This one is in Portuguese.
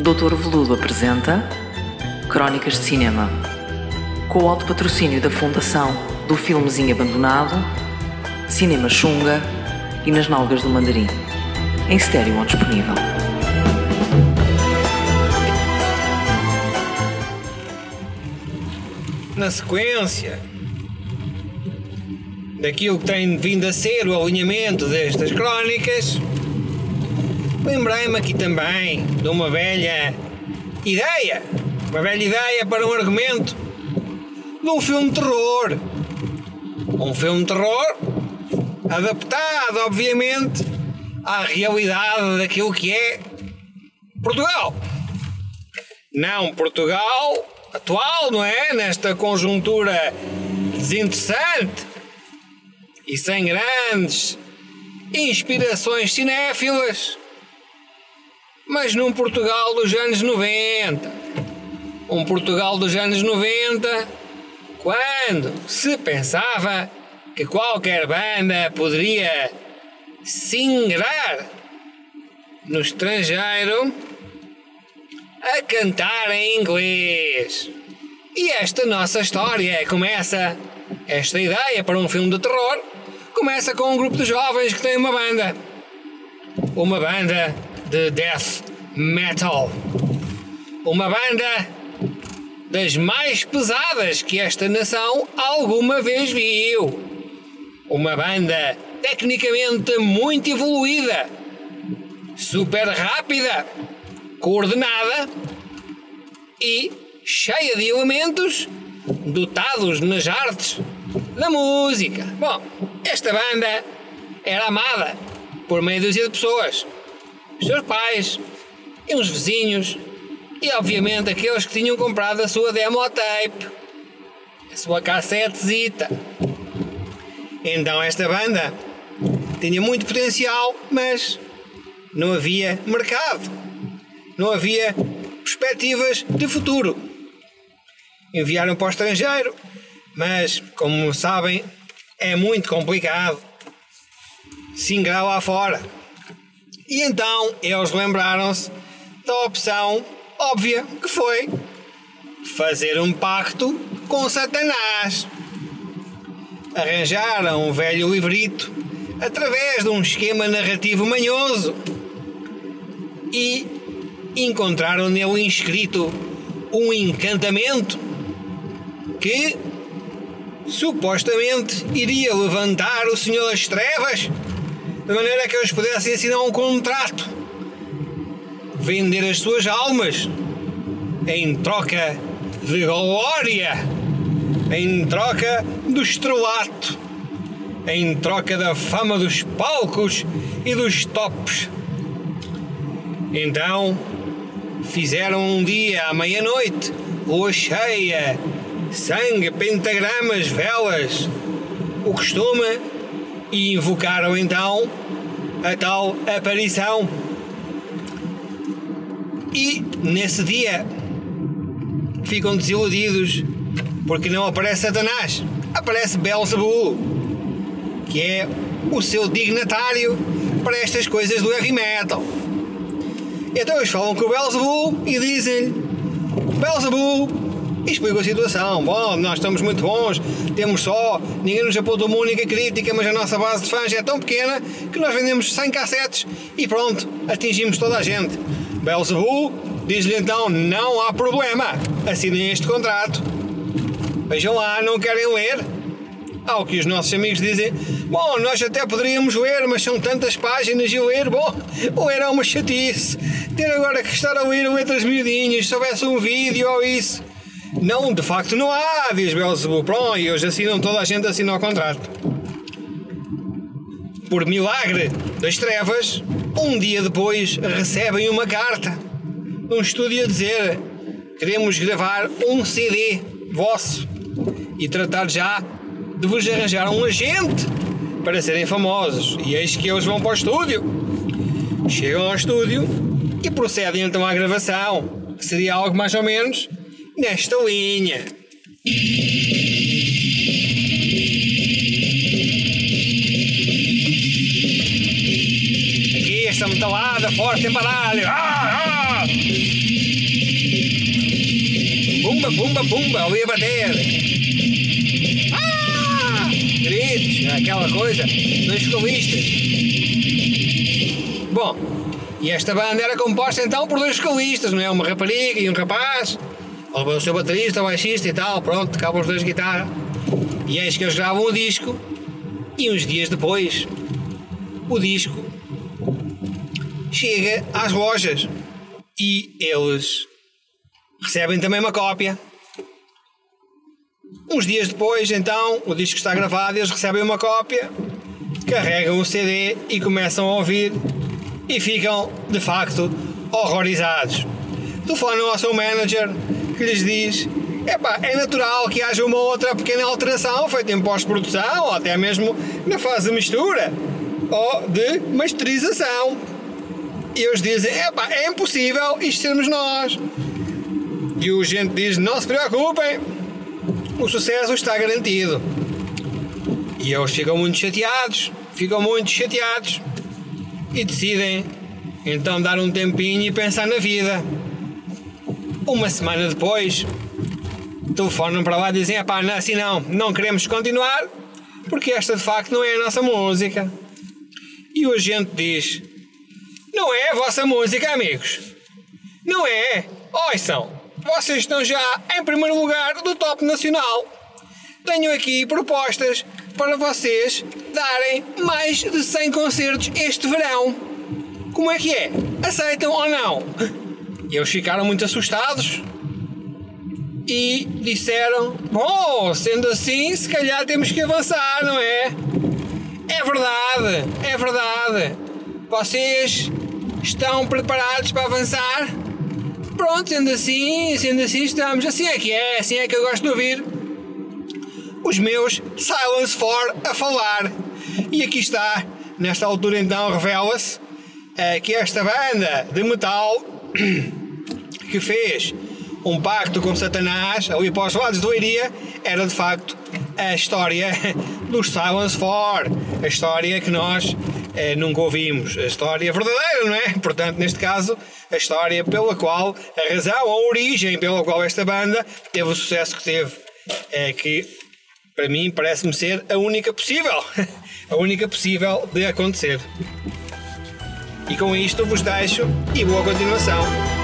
Doutor Veludo apresenta Crónicas de Cinema. Com o alto patrocínio da Fundação do Filmezinho Abandonado, Cinema Xunga e Nas Nalgas do Mandarim. Em estéreo ou disponível. na sequência daquilo que tem vindo a ser o alinhamento destas crónicas, lembrei-me aqui também de uma velha ideia, uma velha ideia para um argumento de um filme de terror. Um filme de terror adaptado, obviamente, à realidade daquilo que é Portugal. Não Portugal atual, não é? Nesta conjuntura desinteressante e sem grandes inspirações cinéfilas, mas num Portugal dos anos 90. Um Portugal dos anos 90, quando se pensava que qualquer banda poderia se ingrar no estrangeiro a cantar em inglês. E esta nossa história começa, esta ideia para um filme de terror, começa com um grupo de jovens que tem uma banda. Uma banda de death metal. Uma banda das mais pesadas que esta nação alguma vez viu. Uma banda tecnicamente muito evoluída, super rápida coordenada e cheia de elementos dotados nas artes da música. Bom, esta banda era amada por meia dúzia de pessoas, os seus pais e uns vizinhos e obviamente aqueles que tinham comprado a sua demo tape, a sua cassetezita. Então esta banda tinha muito potencial, mas não havia mercado não havia perspectivas de futuro. Enviaram para o estrangeiro, mas, como sabem, é muito complicado se lá fora. E então eles lembraram-se da opção óbvia que foi fazer um pacto com Satanás. Arranjaram um velho livrito através de um esquema narrativo manhoso e encontraram nele inscrito um encantamento que supostamente iria levantar o Senhor das Trevas de maneira que eles pudessem assinar um contrato, vender as suas almas em troca de glória, em troca do estrelato, em troca da fama dos palcos e dos tops. Então, Fizeram um dia à meia-noite, lua cheia, sangue, pentagramas, velas, o costume, e invocaram então a tal aparição. E nesse dia ficam desiludidos porque não aparece Satanás, aparece Belzebu, que é o seu dignatário para estas coisas do heavy metal. Então eles falam com o Belzebu e dizem Belzebu, explica a situação. Bom, nós estamos muito bons, temos só, ninguém nos apontou uma única crítica, mas a nossa base de fãs é tão pequena que nós vendemos 100 cassetes e pronto, atingimos toda a gente. Belzebu diz-lhe então: não há problema, assinem este contrato. Vejam lá, não querem ler? Ao que os nossos amigos dizem: Bom, nós até poderíamos ler, mas são tantas páginas e ler, bom, ou era uma chatice. Ter agora que estar a ler letras miudinhas, se houvesse um vídeo ou isso. Não, de facto não há, diz Belzebu. Pronto, e hoje assinam, toda a gente assina o contrato. Por milagre das trevas, um dia depois recebem uma carta de um estúdio a dizer: queremos gravar um CD vosso e tratar já de vos arranjar um agente para serem famosos. E eis que eles vão para o estúdio. Chegam ao estúdio e procedem então à gravação, que seria algo mais ou menos nesta linha. entalada, forte embalada. Ah, ah! Bumba, bumba, bumba, ouvi bater. Ah! Gritos, aquela coisa, dois escolistas Bom, e esta banda era composta então por dois escolistas não é? Uma rapariga e um rapaz, o seu baterista, o baixista e tal, pronto, acabam os dois guitarra. E eis que eles gravam o disco, e uns dias depois, o disco chega às lojas e eles recebem também uma cópia. Uns dias depois, então, o disco está gravado, eles recebem uma cópia, carregam o CD e começam a ouvir e ficam, de facto, horrorizados. Telefonam ao seu manager que lhes diz Epá, é natural que haja uma outra pequena alteração feita em pós-produção ou até mesmo na fase de mistura ou de masterização. E eles dizem: Epá, é impossível isto sermos nós. E o gente diz: Não se preocupem, o sucesso está garantido. E eles ficam muito chateados, ficam muito chateados e decidem então dar um tempinho e pensar na vida. Uma semana depois, telefonam para lá e dizem: pá, não, assim não, não queremos continuar porque esta de facto não é a nossa música. E o agente diz: Não é a vossa música, amigos. Não é. Ouçam, vocês estão já em primeiro lugar do top nacional. Tenho aqui propostas para vocês darem mais de 100 concertos este verão. Como é que é? Aceitam ou não? Eles ficaram muito assustados e disseram: Bom, sendo assim, se calhar temos que avançar, não é? É verdade, é verdade. Vocês estão preparados para avançar? Pronto, sendo assim, sendo assim estamos. Assim é que é, assim é que eu gosto de ouvir os meus Silence for a falar. E aqui está, nesta altura então revela-se é, que esta banda de metal que fez um pacto com Satanás ali para os lados do Iria era de facto a história dos Silence For, a história que nós eh, nunca ouvimos, a história verdadeira, não é? Portanto, neste caso, a história pela qual, a razão, a origem pela qual esta banda teve o sucesso que teve, é que para mim parece-me ser a única possível, a única possível de acontecer. E com isto vos deixo e boa continuação.